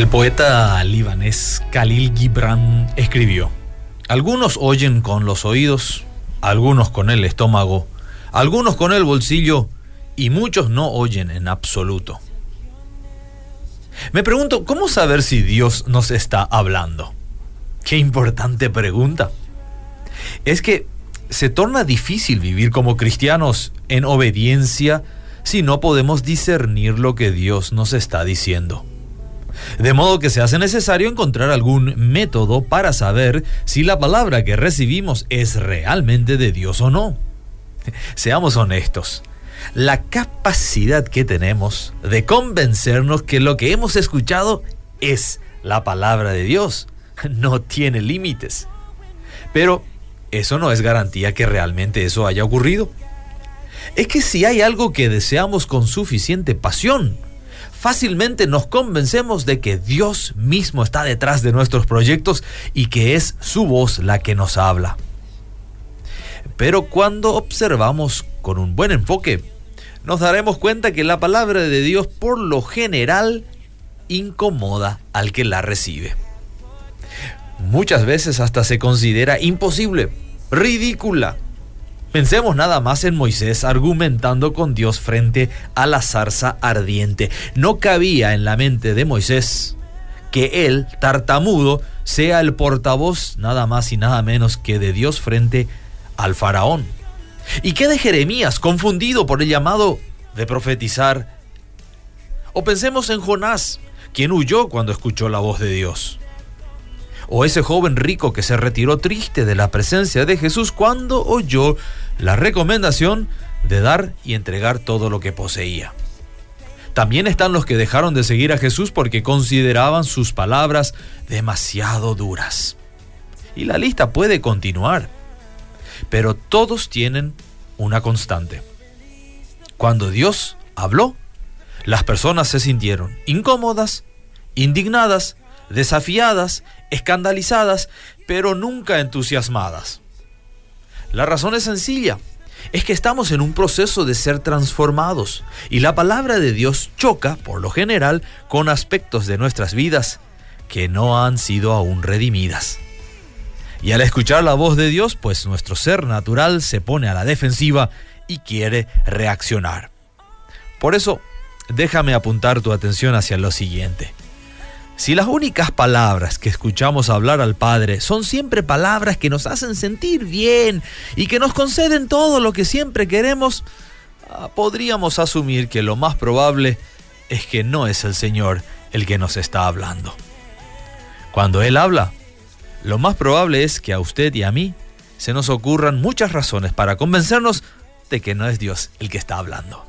El poeta libanés Khalil Gibran escribió, algunos oyen con los oídos, algunos con el estómago, algunos con el bolsillo y muchos no oyen en absoluto. Me pregunto, ¿cómo saber si Dios nos está hablando? Qué importante pregunta. Es que se torna difícil vivir como cristianos en obediencia si no podemos discernir lo que Dios nos está diciendo. De modo que se hace necesario encontrar algún método para saber si la palabra que recibimos es realmente de Dios o no. Seamos honestos, la capacidad que tenemos de convencernos que lo que hemos escuchado es la palabra de Dios no tiene límites. Pero eso no es garantía que realmente eso haya ocurrido. Es que si hay algo que deseamos con suficiente pasión, fácilmente nos convencemos de que Dios mismo está detrás de nuestros proyectos y que es su voz la que nos habla. Pero cuando observamos con un buen enfoque, nos daremos cuenta que la palabra de Dios por lo general incomoda al que la recibe. Muchas veces hasta se considera imposible, ridícula, Pensemos nada más en Moisés argumentando con Dios frente a la zarza ardiente. No cabía en la mente de Moisés que él, tartamudo, sea el portavoz nada más y nada menos que de Dios frente al faraón. ¿Y qué de Jeremías, confundido por el llamado de profetizar? O pensemos en Jonás, quien huyó cuando escuchó la voz de Dios. O ese joven rico que se retiró triste de la presencia de Jesús cuando oyó la recomendación de dar y entregar todo lo que poseía. También están los que dejaron de seguir a Jesús porque consideraban sus palabras demasiado duras. Y la lista puede continuar. Pero todos tienen una constante. Cuando Dios habló, las personas se sintieron incómodas, indignadas, desafiadas, escandalizadas, pero nunca entusiasmadas. La razón es sencilla, es que estamos en un proceso de ser transformados y la palabra de Dios choca, por lo general, con aspectos de nuestras vidas que no han sido aún redimidas. Y al escuchar la voz de Dios, pues nuestro ser natural se pone a la defensiva y quiere reaccionar. Por eso, déjame apuntar tu atención hacia lo siguiente. Si las únicas palabras que escuchamos hablar al Padre son siempre palabras que nos hacen sentir bien y que nos conceden todo lo que siempre queremos, ah, podríamos asumir que lo más probable es que no es el Señor el que nos está hablando. Cuando Él habla, lo más probable es que a usted y a mí se nos ocurran muchas razones para convencernos de que no es Dios el que está hablando.